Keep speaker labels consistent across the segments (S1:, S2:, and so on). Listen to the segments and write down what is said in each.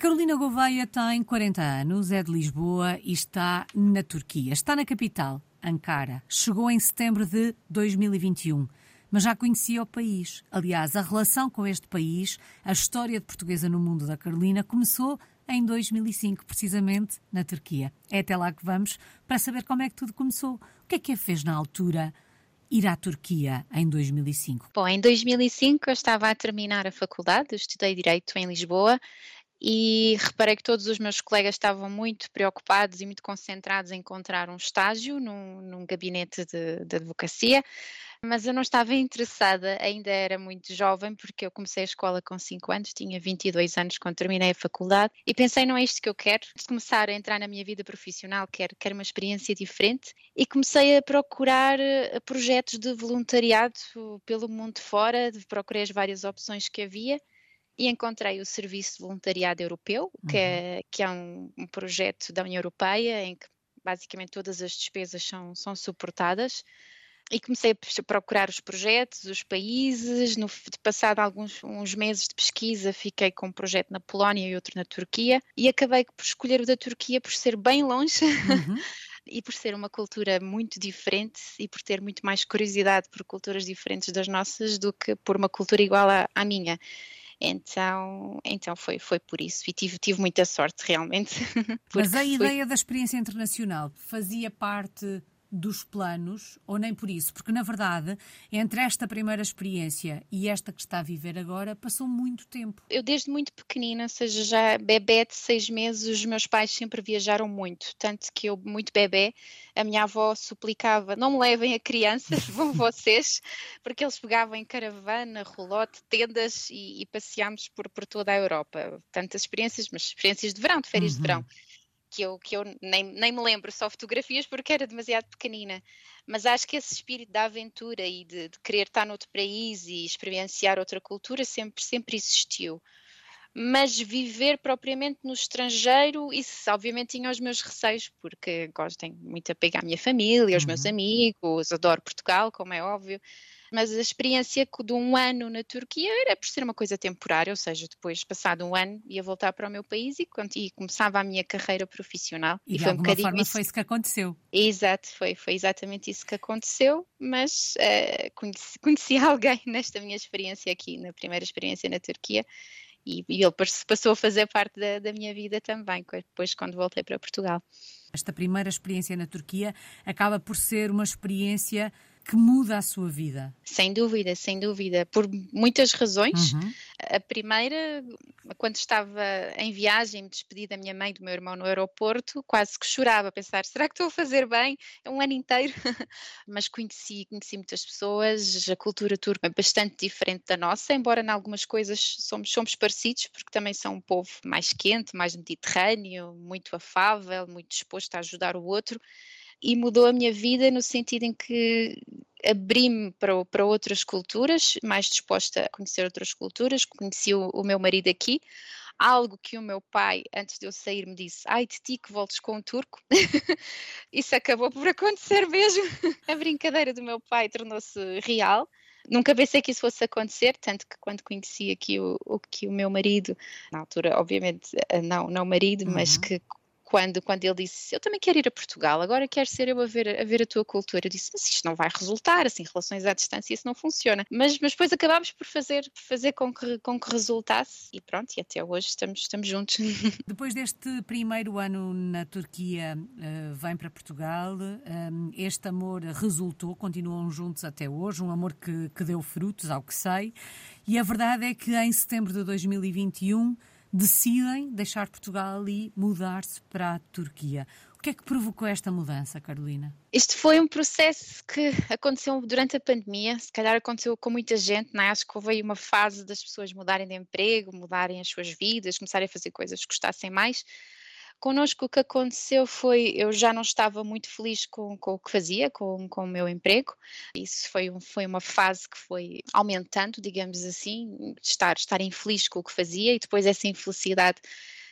S1: Carolina Gouveia tem 40 anos, é de Lisboa e está na Turquia. Está na capital, Ankara. Chegou em setembro de 2021 mas já conhecia o país. Aliás, a relação com este país, a história de portuguesa no mundo da Carolina, começou em 2005, precisamente na Turquia. É até lá que vamos para saber como é que tudo começou. O que é que a fez na altura? ir à Turquia em 2005?
S2: Bom, em 2005 eu estava a terminar a faculdade, estudei Direito em Lisboa e reparei que todos os meus colegas estavam muito preocupados e muito concentrados em encontrar um estágio num, num gabinete de, de, advocacia, mas eu não estava interessada, ainda era muito jovem, porque eu comecei a escola com 5 anos, tinha 22 anos quando terminei a faculdade, e pensei, não é isto que eu quero, de começar a entrar na minha vida profissional, quero, quero uma experiência diferente, e comecei a procurar eh, projetos de voluntariado pelo mundo fora, procurei as várias opções que havia, e encontrei o Serviço de Voluntariado Europeu, que uhum. é, que é um, um, projeto da União Europeia em que basicamente todas as despesas são, são suportadas. E comecei a procurar os projetos, os países. No passado alguns uns meses de pesquisa, fiquei com um projeto na Polónia e outro na Turquia. E acabei por escolher o da Turquia por ser bem longe. Uhum. e por ser uma cultura muito diferente e por ter muito mais curiosidade por culturas diferentes das nossas do que por uma cultura igual à, à minha. Então, então foi, foi por isso e tive, tive muita sorte realmente.
S1: Mas a ideia da experiência internacional fazia parte dos planos, ou nem por isso? Porque, na verdade, entre esta primeira experiência e esta que está a viver agora, passou muito tempo.
S2: Eu, desde muito pequenina, seja já bebê de seis meses, os meus pais sempre viajaram muito. Tanto que eu, muito bebê, a minha avó suplicava: não me levem a crianças, vão vocês, porque eles pegavam em caravana, rolote, tendas e, e passeámos por, por toda a Europa. Tantas experiências, mas experiências de verão, de férias uhum. de verão que eu, que eu nem, nem me lembro, só fotografias porque era demasiado pequenina. Mas acho que esse espírito da aventura e de, de querer estar noutro país e experienciar outra cultura sempre, sempre existiu. Mas viver propriamente no estrangeiro, isso obviamente tinha os meus receios, porque gosto, tenho muito apego à minha família, aos uhum. meus amigos, adoro Portugal, como é óbvio mas a experiência de um ano na Turquia era por ser uma coisa temporária, ou seja, depois, passado um ano, ia voltar para o meu país e, e começava a minha carreira profissional.
S1: E, e de foi alguma um forma isso. foi isso que aconteceu.
S2: Exato, foi, foi exatamente isso que aconteceu, mas uh, conheci, conheci alguém nesta minha experiência aqui, na primeira experiência na Turquia, e, e ele passou a fazer parte da, da minha vida também, depois quando voltei para Portugal.
S1: Esta primeira experiência na Turquia acaba por ser uma experiência que muda a sua vida?
S2: Sem dúvida, sem dúvida, por muitas razões. Uhum. A primeira, quando estava em viagem, me despedi da minha mãe e do meu irmão no aeroporto, quase que chorava a pensar: será que estou a fazer bem? É um ano inteiro. Mas conheci, conheci muitas pessoas, a cultura turca é bastante diferente da nossa, embora em algumas coisas somos, somos parecidos, porque também são um povo mais quente, mais mediterrâneo, muito afável, muito disposto a ajudar o outro e mudou a minha vida no sentido em que abri-me para, para outras culturas, mais disposta a conhecer outras culturas, conheci o, o meu marido aqui, algo que o meu pai, antes de eu sair, me disse: Ai de ti que voltes com um turco. Isso acabou por acontecer mesmo. a brincadeira do meu pai tornou-se real. Nunca pensei que isso fosse acontecer, tanto que quando conheci aqui o, o, que o meu marido, na altura, obviamente, eh, não, não marido, uhum. mas que quando, quando ele disse eu também quero ir a Portugal, agora quero ser eu a ver, a ver a tua cultura. Eu disse, mas isto não vai resultar, assim, relações à distância, isso não funciona. Mas, mas depois acabámos por fazer, fazer com, que, com que resultasse e pronto, e até hoje estamos, estamos juntos.
S1: Depois deste primeiro ano na Turquia, uh, vem para Portugal, um, este amor resultou, continuam juntos até hoje, um amor que, que deu frutos, ao que sei, e a verdade é que em setembro de 2021 decidem deixar Portugal e mudar-se para a Turquia. O que é que provocou esta mudança, Carolina?
S2: Isto foi um processo que aconteceu durante a pandemia, se calhar aconteceu com muita gente, não é? acho que houve uma fase das pessoas mudarem de emprego, mudarem as suas vidas, começarem a fazer coisas que gostassem mais. Connosco o que aconteceu foi, eu já não estava muito feliz com, com o que fazia, com, com o meu emprego. Isso foi, um, foi uma fase que foi aumentando, digamos assim, estar, estar infeliz com o que fazia e depois essa infelicidade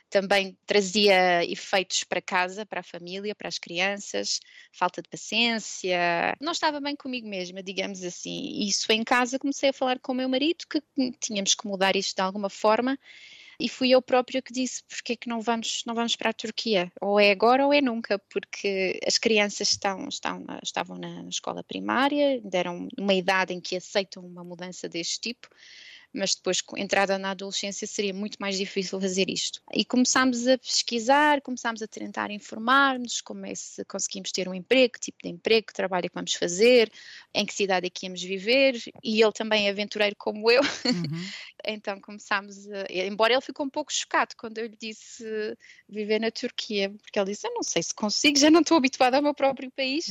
S2: também trazia efeitos para casa, para a família, para as crianças, falta de paciência. Não estava bem comigo mesma, digamos assim. Isso em casa comecei a falar com o meu marido que tínhamos que mudar isto de alguma forma e fui eu própria que disse porque é que não vamos, não vamos para a Turquia, ou é agora ou é nunca, porque as crianças estão, estão, estavam na escola primária, deram uma idade em que aceitam uma mudança deste tipo, mas depois, com entrada na adolescência, seria muito mais difícil fazer isto. E começámos a pesquisar, começámos a tentar informar-nos como é se conseguimos ter um emprego, que tipo de emprego, que trabalho é que vamos fazer, em que cidade é que íamos viver, e ele também é aventureiro como eu, uhum. então começámos a, embora ele ficou um pouco chocado quando eu lhe disse viver na Turquia, porque ele disse, eu não sei se consigo, já não estou habituado ao meu próprio país,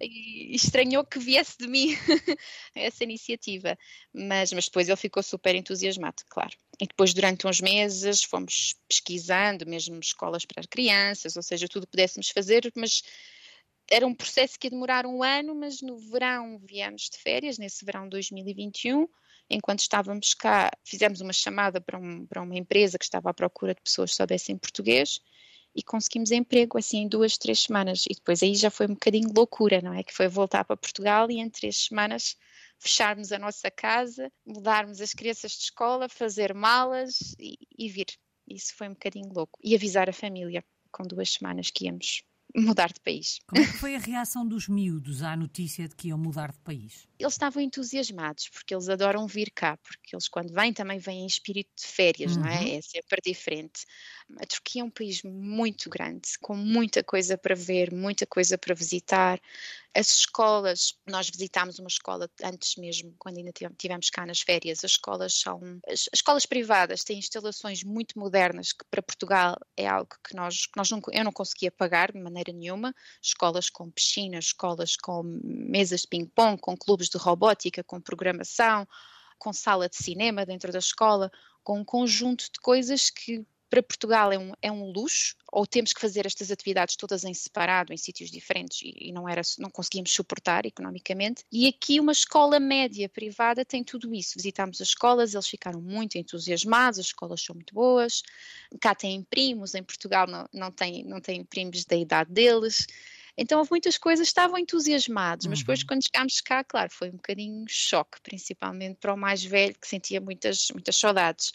S2: e, e estranhou que viesse de mim essa iniciativa, mas, mas depois ele ficou super entusiasmado, claro. E depois, durante uns meses, fomos pesquisando, mesmo escolas para crianças, ou seja, tudo pudéssemos fazer, mas era um processo que ia demorar um ano, mas no verão viemos de férias, nesse verão 2021, enquanto estávamos cá, fizemos uma chamada para, um, para uma empresa que estava à procura de pessoas que soubessem português e conseguimos emprego assim em duas, três semanas. E depois aí já foi um bocadinho loucura, não é? Que foi voltar para Portugal e em três semanas fecharmos a nossa casa, mudarmos as crianças de escola, fazer malas e, e vir. Isso foi um bocadinho louco. E avisar a família com duas semanas que íamos mudar de país.
S1: Como é foi a reação dos miúdos à notícia de que iam mudar de país?
S2: Eles estavam entusiasmados, porque eles adoram vir cá, porque eles quando vêm também vêm em espírito de férias, uhum. não é? Uhum. É sempre diferente. A Turquia é um país muito grande, com muita coisa para ver, muita coisa para visitar. As escolas, nós visitámos uma escola antes mesmo, quando ainda tivemos cá nas férias. As escolas são. As, escolas privadas têm instalações muito modernas que para Portugal é algo que nós, que nós não, eu não conseguia pagar de maneira nenhuma. Escolas com piscinas, escolas com mesas de ping-pong, com clubes de robótica, com programação, com sala de cinema dentro da escola, com um conjunto de coisas que para Portugal é um, é um luxo, ou temos que fazer estas atividades todas em separado, em sítios diferentes, e, e não, era, não conseguimos suportar economicamente. E aqui uma escola média privada tem tudo isso. Visitámos as escolas, eles ficaram muito entusiasmados, as escolas são muito boas. Cá têm primos, em Portugal não, não, tem, não têm primos da idade deles. Então houve muitas coisas, estavam entusiasmados, mas depois uhum. quando chegámos cá, claro, foi um bocadinho choque, principalmente para o mais velho que sentia muitas, muitas saudades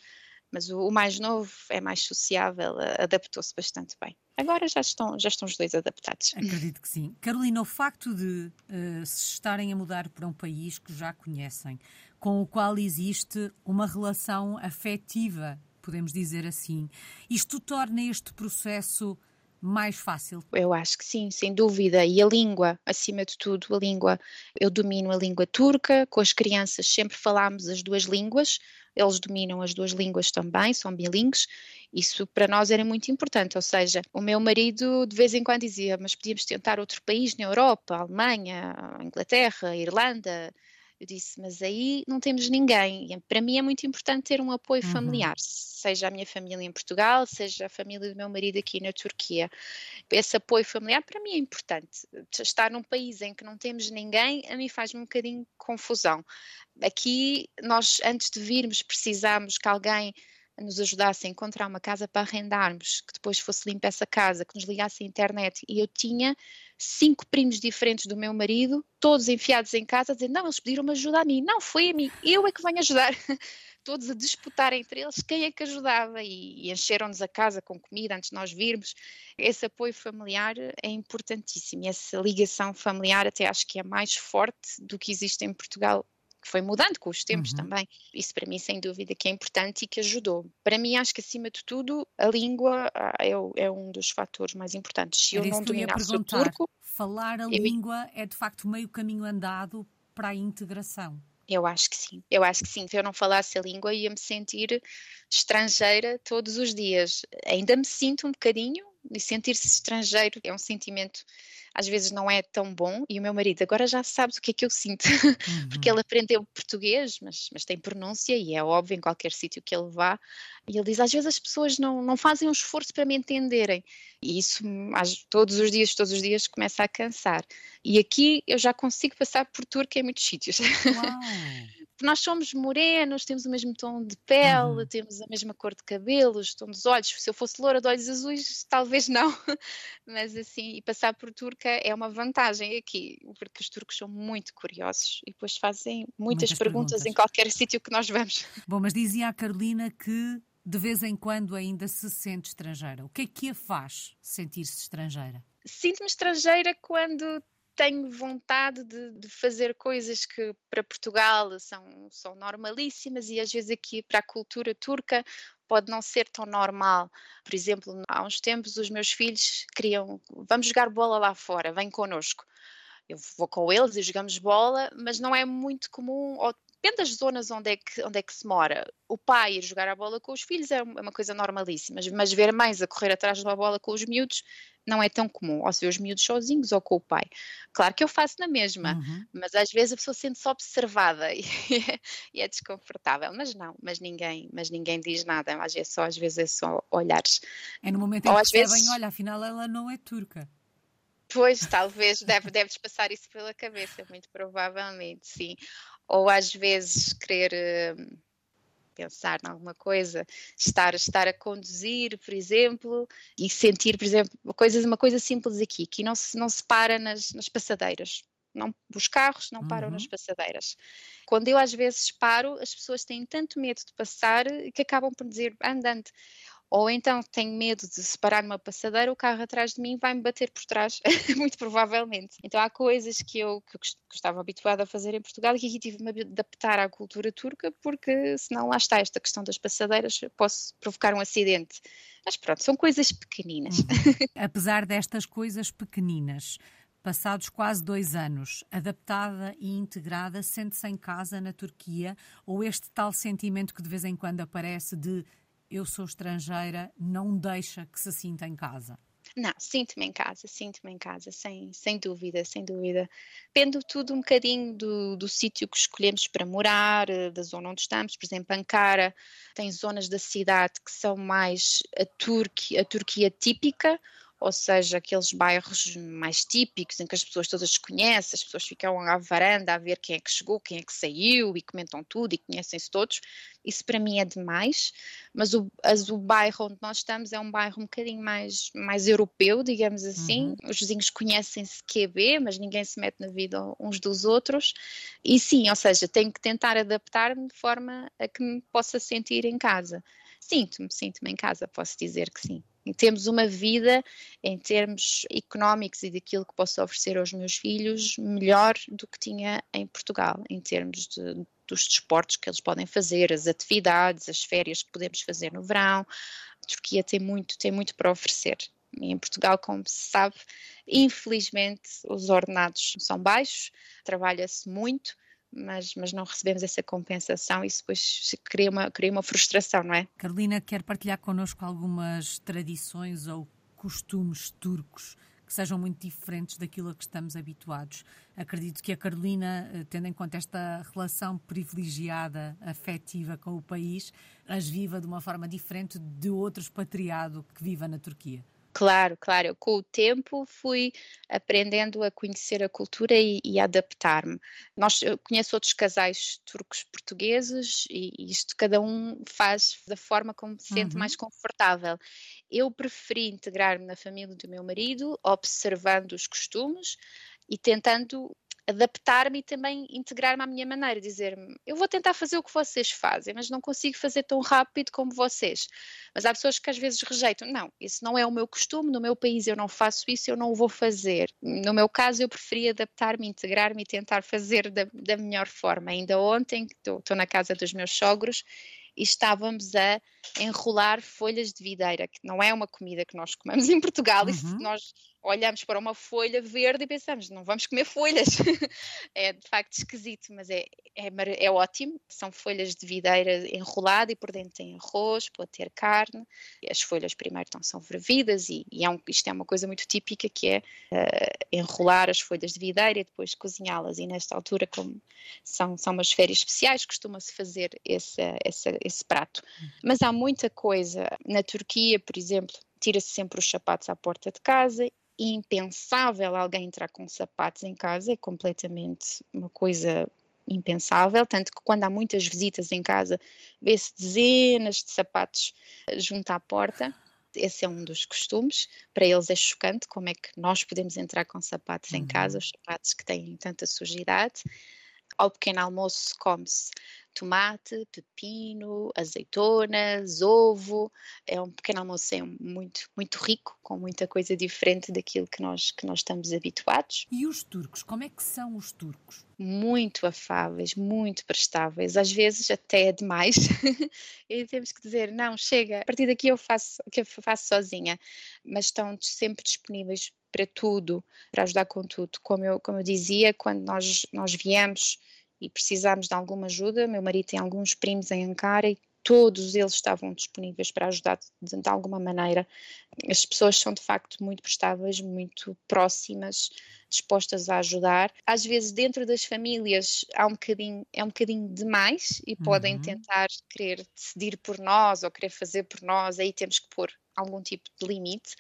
S2: mas o, o mais novo é mais sociável, adaptou-se bastante bem. Agora já estão, já estão os dois adaptados.
S1: Acredito que sim. Carolina, o facto de uh, se estarem a mudar para um país que já conhecem, com o qual existe uma relação afetiva, podemos dizer assim, isto torna este processo mais fácil?
S2: Eu acho que sim, sem dúvida. E a língua, acima de tudo, a língua. Eu domino a língua turca, com as crianças sempre falámos as duas línguas, eles dominam as duas línguas também, são bilíngues. Isso para nós era muito importante, ou seja, o meu marido de vez em quando dizia, mas podíamos tentar outro país na Europa, Alemanha, Inglaterra, Irlanda, eu disse, mas aí não temos ninguém. E para mim é muito importante ter um apoio uhum. familiar, seja a minha família em Portugal, seja a família do meu marido aqui na Turquia. Esse apoio familiar para mim é importante. Estar num país em que não temos ninguém, a mim faz-me um bocadinho confusão. Aqui, nós, antes de virmos, precisámos que alguém nos ajudasse a encontrar uma casa para arrendarmos, que depois fosse limpa essa casa, que nos ligasse à internet. E eu tinha cinco primos diferentes do meu marido, todos enfiados em casa, dizendo: Não, eles pediram-me ajuda a mim. Não, foi a mim, eu é que venho ajudar. todos a disputar entre eles quem é que ajudava e, e encheram-nos a casa com comida antes de nós virmos. Esse apoio familiar é importantíssimo e essa ligação familiar até acho que é mais forte do que existe em Portugal que foi mudando com os tempos uhum. também. Isso para mim, sem dúvida, que é importante e que ajudou. Para mim, acho que acima de tudo, a língua ah, é, é um dos fatores mais importantes.
S1: Se eu não dominasse o turco. Falar a eu... língua é de facto meio caminho andado para a integração.
S2: Eu acho que sim, eu acho que sim. Se eu não falasse a língua, ia me sentir estrangeira todos os dias. Ainda me sinto um bocadinho, e sentir-se estrangeiro é um sentimento às vezes não é tão bom. E o meu marido agora já sabe o que é que eu sinto, uhum. porque ele aprendeu português, mas, mas tem pronúncia e é óbvio em qualquer sítio que ele vá. E ele diz: às vezes as pessoas não, não fazem um esforço para me entenderem. E isso todos os dias, todos os dias começa a cansar. E aqui eu já consigo passar por turco em muitos sítios. nós somos morenos, temos o mesmo tom de pele, uhum. temos a mesma cor de cabelos, tom dos olhos. Se eu fosse loura de olhos azuis, talvez não, mas assim, e passar por turca é uma vantagem aqui, porque os turcos são muito curiosos e depois fazem muitas, muitas perguntas, perguntas, em qualquer sítio que nós vamos.
S1: Bom, mas dizia a Carolina que de vez em quando ainda se sente estrangeira? O que é que a faz sentir-se estrangeira?
S2: Sinto-me estrangeira quando tenho vontade de, de, fazer coisas que para Portugal são, são normalíssimas e às vezes aqui para a cultura turca pode não ser tão normal. Por exemplo, há uns tempos os meus filhos queriam, vamos jogar bola lá fora, vem connosco. Eu vou com eles e jogamos bola, mas não é muito comum, ou depende das zonas onde é, que, onde é que se mora. O pai ir jogar a bola com os filhos é uma coisa normalíssima, mas ver mães a correr atrás da bola com os miúdos não é tão comum. Ou se vê os miúdos sozinhos ou com o pai. Claro que eu faço na mesma, uhum. mas às vezes a pessoa sente-se observada e é, e é, desconfortável. Mas não, mas ninguém, mas ninguém diz nada. Às vezes, só, às vezes é só olhares.
S1: É no momento em que percebem, vezes... olha, afinal ela não é turca.
S2: Pois, talvez, deve, deves passar isso pela cabeça, muito provavelmente, sim ou às vezes querer uh, pensar em alguma coisa, estar, estar a conduzir, por exemplo, e sentir, por exemplo, uma coisa, uma coisa simples aqui, que não se, não se para nas, nas passadeiras. Não, os carros não param uhum. nas passadeiras. Quando eu às vezes paro, as pessoas têm tanto medo de passar que acabam por dizer andante. Ou então tenho medo de se parar numa passadeira, o carro atrás de mim vai-me bater por trás, muito provavelmente. Então há coisas que eu, que eu estava habituada a fazer em Portugal e que aqui tive de me adaptar à cultura turca, porque senão lá está esta questão das passadeiras, posso provocar um acidente. Mas pronto, são coisas pequeninas. Uhum.
S1: Apesar destas coisas pequeninas, passados quase dois anos, adaptada e integrada, sente-se em casa na Turquia? Ou este tal sentimento que de vez em quando aparece de eu sou estrangeira não deixa que se sinta em casa?
S2: Não, sinto-me em casa, sinto-me em casa, sem, sem dúvida, sem dúvida. Depende tudo um bocadinho do, do sítio que escolhemos para morar, eh, da zona onde estamos. Por exemplo, Ankara tem zonas da cidade que são mais a Turquia, a Turquia típica, ou seja, aqueles bairros mais típicos em que as pessoas todas se conhecem, as pessoas ficam à varanda a ver quem é que chegou, quem é que saiu e comentam tudo e conhecem-se todos. Isso para mim é demais, mas o, as, o bairro onde nós estamos é um bairro um bocadinho mais, mais europeu, digamos assim. Uhum. Os vizinhos conhecem-se QB, mas ninguém se mete na vida uns dos outros. E sim, ou seja, tenho que tentar adaptar-me de forma a que me possa sentir em casa. Sinto-me, sinto-me em casa, posso dizer que sim temos uma vida em termos económicos e daquilo que posso oferecer aos meus filhos melhor do que tinha em Portugal, em termos de, dos desportos que eles podem fazer, as atividades, as férias que podemos fazer no verão. A Turquia tem muito, tem muito para oferecer. Em Portugal, como se sabe, infelizmente os ordenados são baixos, trabalha-se muito mas, mas não recebemos essa compensação isso depois cria uma, cria uma frustração, não é?
S1: Carolina, quer partilhar connosco algumas tradições ou costumes turcos que sejam muito diferentes daquilo a que estamos habituados. Acredito que a Carolina, eh, tendo em conta esta relação privilegiada, afetiva com o país, as viva de uma forma diferente de outro expatriado que viva na Turquia.
S2: Claro, claro. Eu, com o tempo fui aprendendo a conhecer a cultura e, e adaptar-me. Nós eu conheço outros casais turcos portugueses e, e isto cada um faz da forma como se sente uhum. mais confortável. Eu preferi integrar-me na família do meu marido, observando os costumes e tentando adaptar-me e também integrar-me à minha maneira, dizer-me, eu vou tentar fazer o que vocês fazem, mas não consigo fazer tão rápido como vocês. Mas há pessoas que às vezes rejeitam, não, isso não é o meu costume, no meu país eu não faço isso, eu não o vou fazer. No meu caso eu preferi adaptar-me, integrar-me e tentar fazer da, da melhor forma. Ainda ontem, estou na casa dos meus sogros, e estávamos a enrolar folhas de videira, que não é uma comida que nós comemos em Portugal, uhum. nós olhamos para uma folha verde e pensamos, não vamos comer folhas. é de facto esquisito, mas é, é, é, ótimo. São folhas de videira enrolada e por dentro tem arroz, pode ter carne. As folhas primeiro então, são fervidas e, e é um, isto é uma coisa muito típica que é uh, enrolar as folhas de videira e depois cozinhá-las. E nesta altura, como são, são umas férias especiais, costuma-se fazer esse, esse, esse prato. Uhum. Mas há muita coisa. Na Turquia, por exemplo, tira-se sempre os sapatos à porta de casa impensável alguém entrar com sapatos em casa, é completamente uma coisa impensável, tanto que quando há muitas visitas em casa, vê-se dezenas de sapatos eh, junto à porta. Esse é um dos costumes. Para eles é chocante como é que nós podemos entrar com sapatos uhum. em casa, os sapatos que têm tanta sujidade. Ao pequeno almoço come-se tomate, pepino, azeitonas, ovo. É um pequeno almoço é muito, muito rico, com muita coisa diferente daquilo que nós, que nós estamos habituados.
S1: E os turcos, como é que são os turcos?
S2: Muito afáveis, muito prestáveis, às vezes até é demais. e temos que dizer, não, chega, a partir daqui eu faço, que eu faço sozinha. Mas estão sempre disponíveis para tudo, para ajudar com tudo. Como eu, como eu dizia, quando nós, nós viemos e precisámos de alguma ajuda. Meu marido tem alguns primos em Ankara e todos eles estavam disponíveis para ajudar de, de, alguma maneira. As pessoas são de facto muito prestáveis, muito próximas, dispostas a ajudar. Às vezes dentro das famílias há um bocadinho, é um bocadinho demais e uhum. podem tentar querer decidir por nós ou querer fazer por nós, aí temos que pôr algum tipo de limite,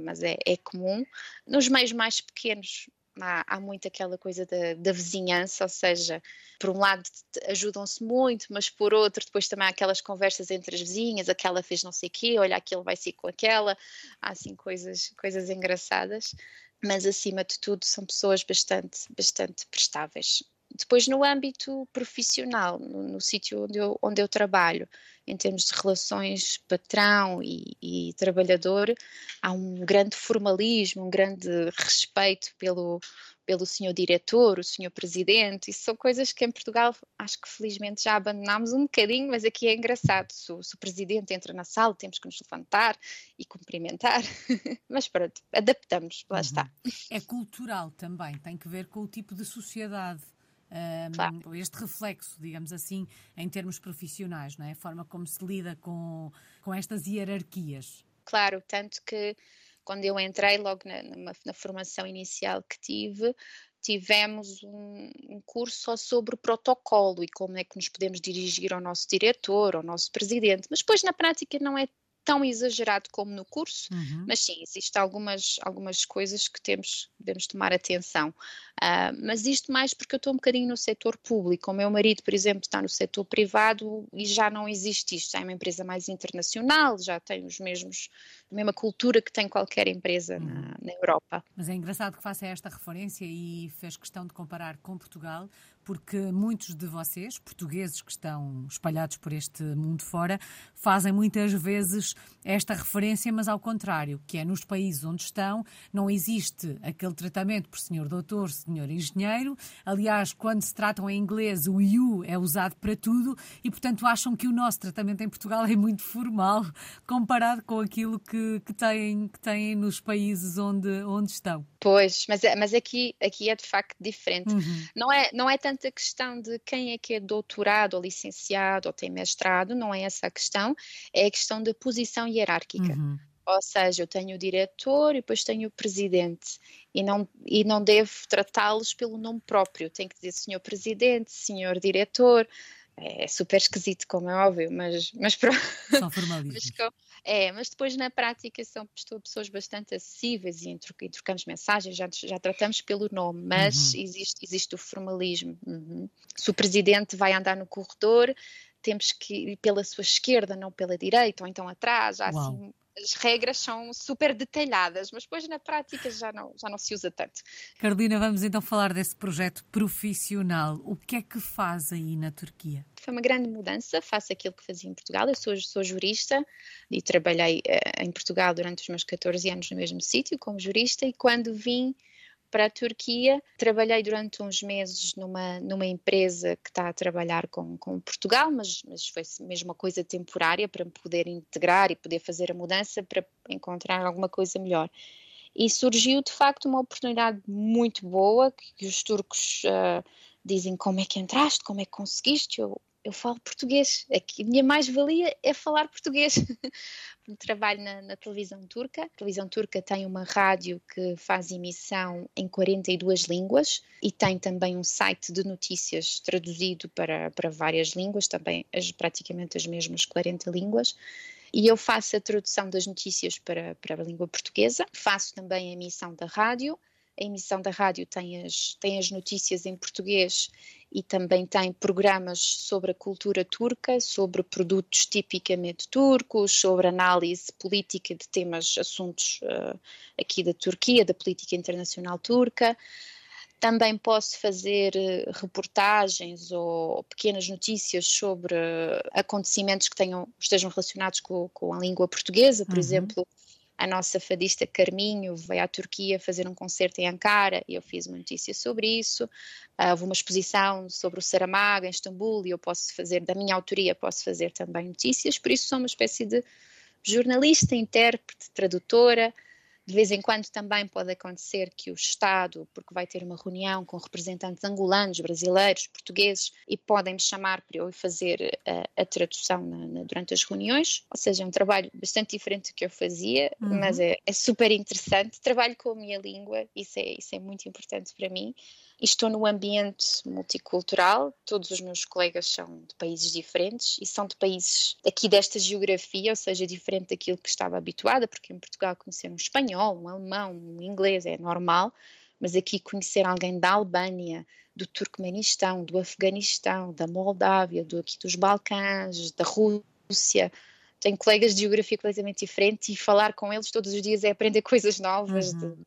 S2: mas é, é comum. Nos meios mais pequenos há, há muito aquela coisa da, da, vizinhança, ou seja, por um lado ajudam-se muito, mas por outro depois também há aquelas conversas entre as vizinhas, aquela fez não sei o quê, olha aquele vai ser com aquela, há assim coisas, coisas engraçadas, mas acima de tudo são pessoas bastante, bastante prestáveis. Depois, no âmbito profissional, no, no sítio onde eu, onde eu trabalho, em termos de relações patrão e, e, trabalhador, há um grande formalismo, um grande respeito pelo, pelo senhor diretor, o senhor presidente. Isso são coisas que em Portugal acho que felizmente já abandonámos um bocadinho, mas aqui é engraçado. Se o, se o presidente entra na sala, temos que nos levantar e cumprimentar. mas pronto, adaptamos, lá uhum. está.
S1: É cultural também, tem que ver com o tipo de sociedade um, claro. este reflexo, digamos assim, em termos profissionais, não é? A forma como se lida com, com estas hierarquias.
S2: Claro, tanto que quando eu entrei, logo na, na, na formação inicial que tive, tivemos um, um, curso só sobre protocolo e como é que nos podemos dirigir ao nosso diretor, ao nosso presidente, mas depois na prática não é tão exagerado como no curso, uhum. mas sim, existem algumas, algumas coisas que temos, devemos tomar atenção. Uh, mas isto mais porque eu estou um bocadinho no setor público. O meu marido, por exemplo, está no setor privado e já não existe isto. Já é uma empresa mais internacional, já tem os mesmos, mesma cultura que tem qualquer empresa uhum. na, na Europa.
S1: Mas é engraçado que faça esta referência e fez questão de comparar com Portugal, porque muitos de vocês, portugueses que estão espalhados por este mundo fora, fazem muitas vezes esta referência, mas ao contrário, que é nos países onde estão, não existe aquele tratamento por senhor doutor, senhor engenheiro. Aliás, quando se tratam em inglês, o you é usado para tudo e, portanto, acham que o nosso tratamento em Portugal é muito formal comparado com aquilo que, que, têm, que têm nos países onde, onde estão.
S2: Pois, mas, é, mas aqui, aqui é de facto diferente. Uhum. Não, é, não é tanto a questão de quem é que é doutorado ou licenciado ou tem mestrado, não é essa a questão, é a questão da posição hierárquica. Uhum. Ou seja, eu tenho o diretor e depois tenho o presidente e não, e não devo tratá-los pelo nome próprio. Tenho que dizer senhor presidente, senhor diretor, é super esquisito, como é óbvio, mas, mas pronto.
S1: São formalismos.
S2: é, mas depois na prática são pessoas bastante acessíveis e, trocamos mensagens, já, já tratamos pelo nome, mas uhum. existe, existe o formalismo. Uhum. Se o presidente vai andar no corredor, temos que ir pela sua esquerda, não pela direita, ou então atrás, há assim as regras são super detalhadas, mas depois na prática já não, já não se usa tanto.
S1: Carolina, vamos então falar desse projeto profissional. O que é que faz aí na Turquia?
S2: Foi uma grande mudança, faço aquilo que fazia em Portugal. Eu sou, sou jurista e trabalhei uh, em Portugal durante os meus 14 anos no mesmo sítio como jurista e quando vim para a Turquia. Trabalhei durante uns meses numa, numa empresa que está a trabalhar com, com Portugal, mas, mas foi mesmo uma coisa temporária para me poder integrar e poder fazer a mudança para encontrar alguma coisa melhor. E surgiu de facto uma oportunidade muito boa que, que os turcos uh, dizem como é que entraste, como é que conseguiste. Eu, eu falo português. Aqui, a minha mais-valia é falar português. Trabalho na, na, televisão turca. A televisão turca tem uma rádio que faz emissão em 42 línguas e tem também um site de notícias traduzido para, para várias línguas, também as, praticamente as mesmas 40 línguas. E eu faço a tradução das notícias para, para a língua portuguesa, faço também a emissão da rádio a emissão da rádio tem as, tem as notícias em português e também tem programas sobre a cultura turca, sobre produtos tipicamente turcos, sobre análise política de temas, assuntos uh, aqui da Turquia, da política internacional turca. Também posso fazer eh, reportagens ou pequenas notícias sobre acontecimentos que tenham, estejam relacionados com, com a língua portuguesa, por uhum. exemplo, a nossa fadista Carminho veio à Turquia fazer um concerto em Ankara e eu fiz uma notícia sobre isso. Uh, houve uma exposição sobre o Saramago em Istambul e eu posso fazer, da minha autoria, posso fazer também notícias, por isso sou uma espécie de jornalista, intérprete, tradutora, de vez em quando também pode acontecer que o Estado, porque vai ter uma reunião com representantes angolanos, brasileiros, portugueses, e podem me chamar para eu fazer a, a tradução na, na, durante as reuniões. Ou seja, é um trabalho bastante diferente do que eu fazia, uhum. mas é, é, super interessante. Trabalho com a minha língua, isso é, isso é muito importante para mim estou no ambiente multicultural, todos os meus colegas são de países diferentes e são de países aqui desta geografia, ou seja, diferente daquilo que estava habituada, porque em Portugal conhecer um espanhol, um alemão, um inglês é normal, mas aqui conhecer alguém da Albânia, do Turcomenistão, do Afeganistão, da Moldávia, do, aqui dos Balcãs, da Rússia, tenho colegas de geografia completamente diferente e falar com eles todos os dias é aprender coisas novas uhum. de,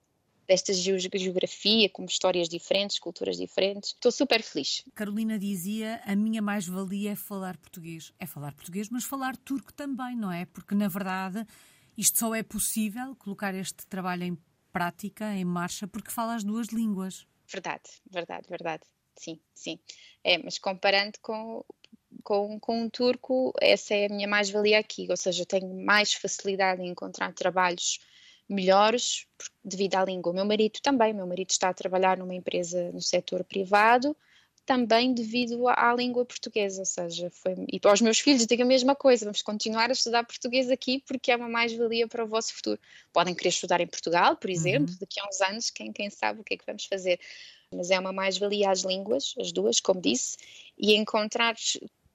S2: desta geografia, com histórias diferentes, culturas diferentes. Estou super feliz.
S1: Carolina dizia: a minha mais-valia é falar português. É falar português, mas falar turco também, não é? Porque, na verdade, isto só é possível colocar este trabalho em prática, em marcha, porque fala as duas línguas.
S2: Verdade, verdade, verdade. Sim, sim. É, mas comparando com, com, com um turco, essa é a minha mais-valia aqui, ou seja, tenho mais facilidade em encontrar trabalhos melhores devido à língua. O meu marido também, o meu marido está a trabalhar numa empresa no setor privado, também devido à, língua portuguesa, ou seja, foi, e para os meus filhos digo a mesma coisa, vamos continuar a estudar português aqui porque é uma mais-valia para o vosso futuro. Podem querer estudar em Portugal, por exemplo, uhum. daqui a uns anos, quem, quem sabe o que é que vamos fazer. Mas é uma mais-valia às línguas, as duas, como disse, e encontrar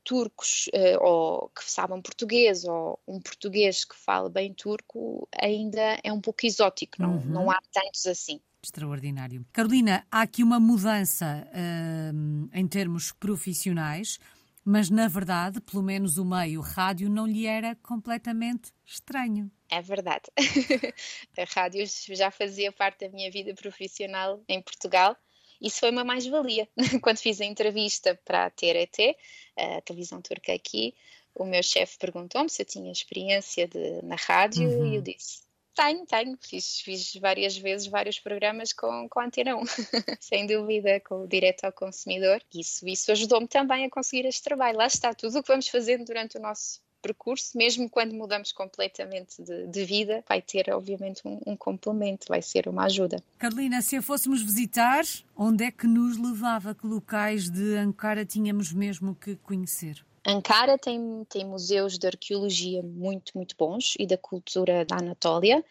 S2: turcos uh, ou que sabem português ou um português que fala bem turco ainda é um pouco exótico, não, uhum. não há tantos assim.
S1: Extraordinário. Carolina, há aqui uma mudança uh, em termos profissionais, mas na verdade, pelo menos o meio rádio não lhe era completamente estranho.
S2: É verdade. a rádio já fazia parte da minha vida profissional em Portugal isso foi uma mais-valia. Quando fiz a entrevista para a TRT, a televisão turca aqui, o meu chefe perguntou-me se eu tinha experiência de, na rádio uhum. e eu disse: tenho, tenho. Fiz, fiz várias vezes vários programas com, com a Antena 1, sem dúvida, com o direto ao consumidor. Isso, isso ajudou-me também a conseguir este trabalho. Lá está, tudo o que vamos fazendo durante o nosso percurso, mesmo quando mudamos completamente de, de vida, vai ter, obviamente, um, um, complemento, vai ser uma ajuda.
S1: Carolina, se a fôssemos visitar, onde é que nos levava? Que locais de Ankara tínhamos mesmo que conhecer?
S2: Ankara tem, tem museus de arqueologia muito, muito bons e da cultura da Anatólia.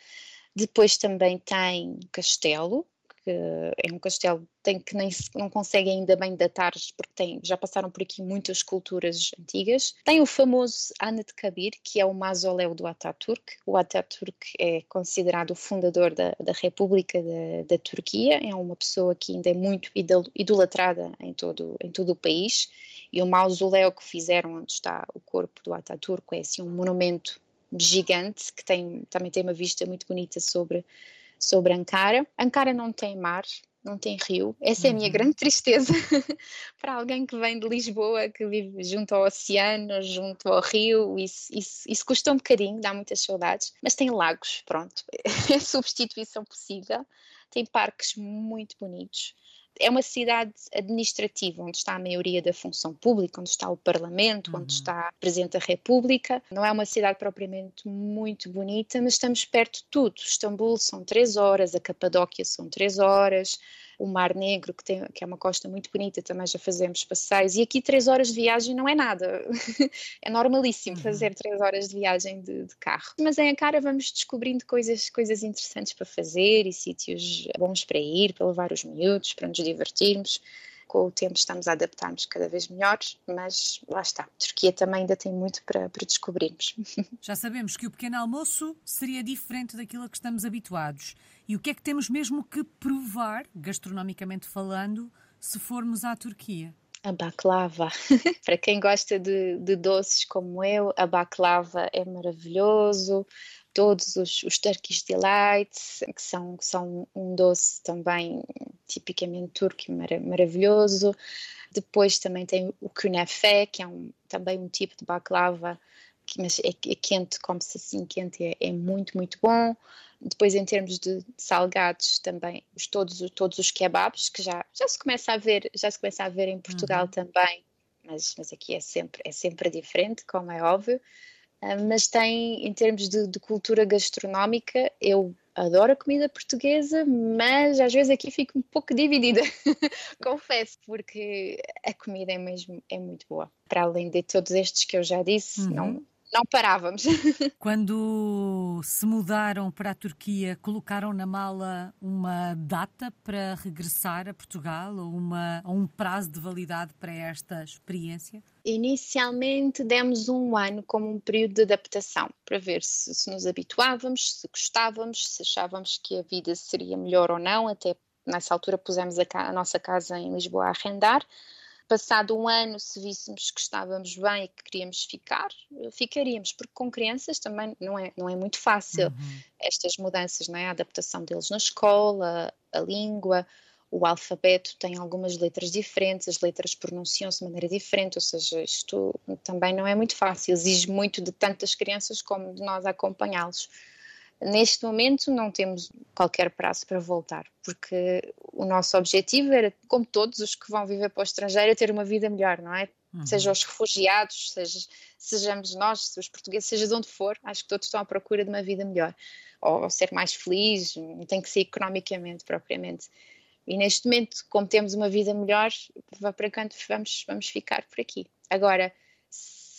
S2: Depois também tem castelo, que é um castelo tem que nem não consegue ainda bem datar porque tem, já passaram por aqui muitas culturas antigas. Tem o famoso Anat Kabir, que é o mausoléu do Ataturk. O Ataturk é considerado o fundador da, da República da, da Turquia, é uma pessoa que ainda é muito idolatrada em todo, em todo o país. E o mausoléu que fizeram onde está o corpo do Ataturk é assim um monumento gigante que tem, também tem uma vista muito bonita sobre sobre Ankara. Ankara não tem mar, não tem rio. Essa é a minha uhum. grande tristeza para alguém que vem de Lisboa, que vive junto ao oceano, junto ao rio. Isso, isso, isso custa um bocadinho, dá muitas saudades. Mas tem lagos, pronto. É substituição possível. Tem parques muito bonitos é uma cidade administrativa, onde está a maioria da função pública, onde está o Parlamento, uhum. onde está a República. Não é uma cidade propriamente muito bonita, mas estamos perto de tudo. Istambul são três horas, a Capadóquia são três horas, o Mar Negro, que, tem, que é uma costa muito bonita, também já fazemos passeios, e aqui três horas de viagem não é nada, é normalíssimo uhum. fazer três horas de viagem de, de, carro. Mas em Ankara vamos descobrindo coisas, coisas interessantes para fazer e sítios bons para ir, para levar os miúdos, para nos divertirmos com o tempo estamos a adaptar-nos cada vez melhor, mas lá está. A Turquia também ainda tem muito para, para descobrirmos.
S1: Já sabemos que o pequeno almoço seria diferente daquilo a que estamos habituados. E o que é que temos mesmo que provar, gastronomicamente falando, se formos à Turquia?
S2: A baklava. Para quem gosta de, de, doces como eu, a baklava é maravilhoso. Todos os, os Turkish Delights, que são, que são um doce também tipicamente turco e maravilhoso. Depois também tem o künefe, que é um, também um tipo de baklava, que, mas é, é quente, come-se assim quente, é, é, muito, muito bom. Depois, em termos de salgados, também os, todos, todos os kebabs, que já, já se começa a ver, já se começa a ver em Portugal uhum. também, mas, mas aqui é sempre, é sempre diferente, como é óbvio. Uh, mas tem, em termos de, de cultura gastronómica, eu adoro a comida portuguesa, mas às vezes aqui fico um pouco dividida, confesso, porque a comida é mesmo é muito boa. Para além de todos estes que eu já disse, uhum. não, não parávamos.
S1: Quando se mudaram para a Turquia, colocaram na mala uma data para regressar a Portugal ou, uma, ou um prazo de validade para esta experiência?
S2: Inicialmente demos um ano como um período de adaptação para ver se, se nos habituávamos, se gostávamos, se achávamos que a vida seria melhor ou não. Até nessa altura pusemos a, a nossa casa em Lisboa a arrendar Passado um ano, se víssemos que estávamos bem e que queríamos ficar, ficaríamos, porque com crianças também não é, não é muito fácil uhum. estas mudanças, não é? a adaptação deles na escola, a língua, o alfabeto tem algumas letras diferentes, as letras pronunciam-se de maneira diferente, ou seja, isto também não é muito fácil, exige muito de tantas crianças como de nós acompanhá-los. Neste momento não temos qualquer prazo para voltar, porque o nosso objetivo era, como todos os que vão viver para o estrangeiro, ter uma vida melhor, não é? Uhum. Seja os refugiados, seja, sejamos nós, os portugueses, seja de onde for, acho que todos estão à procura de uma vida melhor. Ou, ou ser mais feliz, não tem que ser economicamente propriamente. E neste momento, como temos uma vida melhor, para quanto vamos, vamos ficar por aqui. Agora,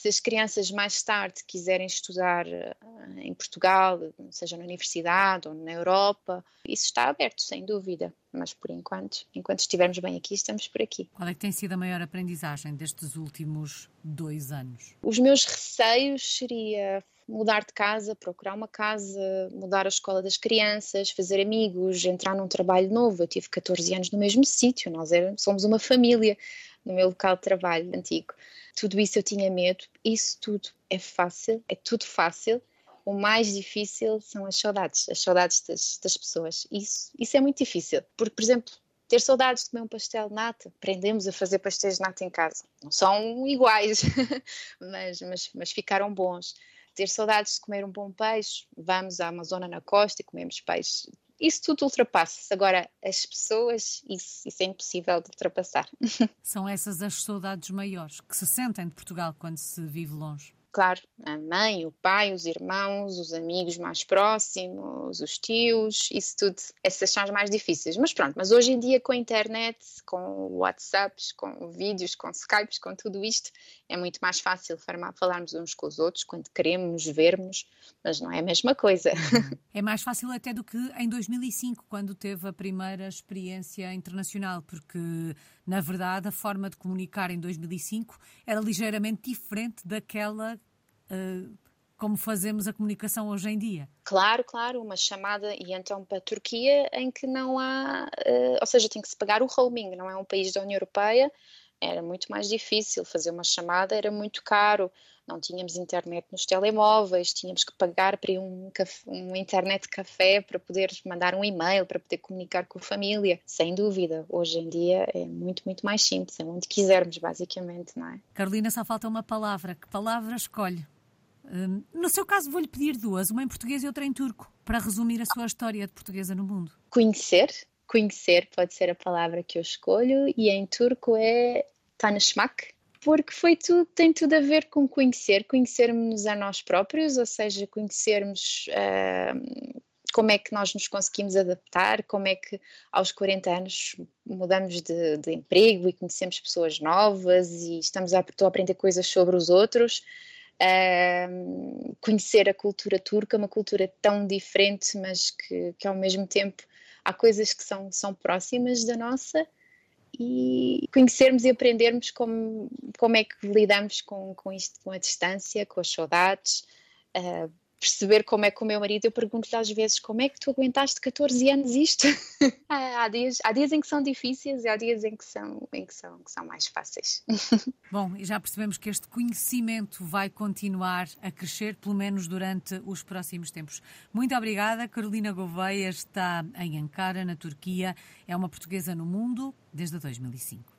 S2: se as crianças mais tarde quiserem estudar eh, em Portugal, seja na universidade ou na Europa, isso está aberto, sem dúvida. Mas por enquanto, enquanto estivermos bem aqui, estamos por aqui.
S1: Qual é que tem sido a maior aprendizagem destes últimos dois anos?
S2: Os meus receios seria mudar de casa, procurar uma casa, mudar a escola das crianças, fazer amigos, entrar num trabalho novo. Eu tive 14 anos no mesmo sítio, nós éramos, somos uma família no meu local de trabalho antigo. Tudo isso eu tinha medo, isso tudo é fácil, é tudo fácil. O mais difícil são as saudades, as saudades das, das pessoas. Isso, isso é muito difícil, porque, por exemplo, ter saudades de comer um pastel de nata. Aprendemos a fazer pastéis de nata em casa. Não são iguais, mas, mas, mas ficaram bons. Ter saudades de comer um bom peixe. Vamos à Amazônia na costa e comemos peixe isso tudo ultrapassa-se. Agora, as pessoas, isso, isso é impossível de ultrapassar.
S1: São essas as saudades maiores que se sentem de Portugal quando se vive longe
S2: claro, a mãe, o pai, os irmãos, os amigos mais próximos, os tios, isso tudo, essas são as mais difíceis. Mas pronto, mas hoje em dia com a internet, com WhatsApps, com vídeos, com Skypes, com tudo isto, é muito mais fácil falarmos uns com os outros quando queremos vermos, mas não é a mesma coisa.
S1: É mais fácil até do que em 2005, quando teve a primeira experiência internacional, porque na verdade a forma de comunicar em 2005 era ligeiramente diferente daquela uh, como fazemos a comunicação hoje em dia.
S2: Claro, claro, uma chamada e então para a Turquia em que não há, uh, ou seja, tem que se pagar o roaming, não é um país da União Europeia, era muito mais difícil fazer uma chamada, era muito caro não tínhamos internet nos telemóveis, tínhamos que pagar para um, um internet café para poder mandar um e-mail, para poder comunicar com a família. Sem dúvida, hoje em dia é muito, muito mais simples, é onde quisermos, basicamente, não é?
S1: Carolina, só falta uma palavra. Que palavra escolhe? Hum, no seu caso, vou-lhe pedir duas, uma em português e outra em turco, para resumir a sua história de portuguesa no mundo.
S2: Conhecer, conhecer pode ser a palavra que eu escolho, e em turco é tanışmak, porque foi tudo, tem tudo a ver com conhecer, conhecermos a nós próprios, ou seja, conhecermos uh, como é que nós nos conseguimos adaptar, como é que aos 40 anos mudamos de, de emprego e conhecemos pessoas novas e estamos a, a aprender coisas sobre os outros. Uh, conhecer a cultura turca, uma cultura tão diferente, mas que, que ao mesmo tempo há coisas que são, são próximas da nossa e conhecermos e aprendermos como, como é que lidamos com, com isto, com a distância, com as saudades, uh, perceber como é que o meu marido, eu pergunto-lhe às vezes como é que tu aguentaste 14 anos isto? há, dias, há dias em que são difíceis e há dias em que são, em que são, que são mais fáceis.
S1: Bom, e já percebemos que este conhecimento vai continuar a crescer, pelo menos durante os próximos tempos. Muito obrigada. Carolina Gouveia está em Ankara, na Turquia. É uma portuguesa no mundo desde 2005.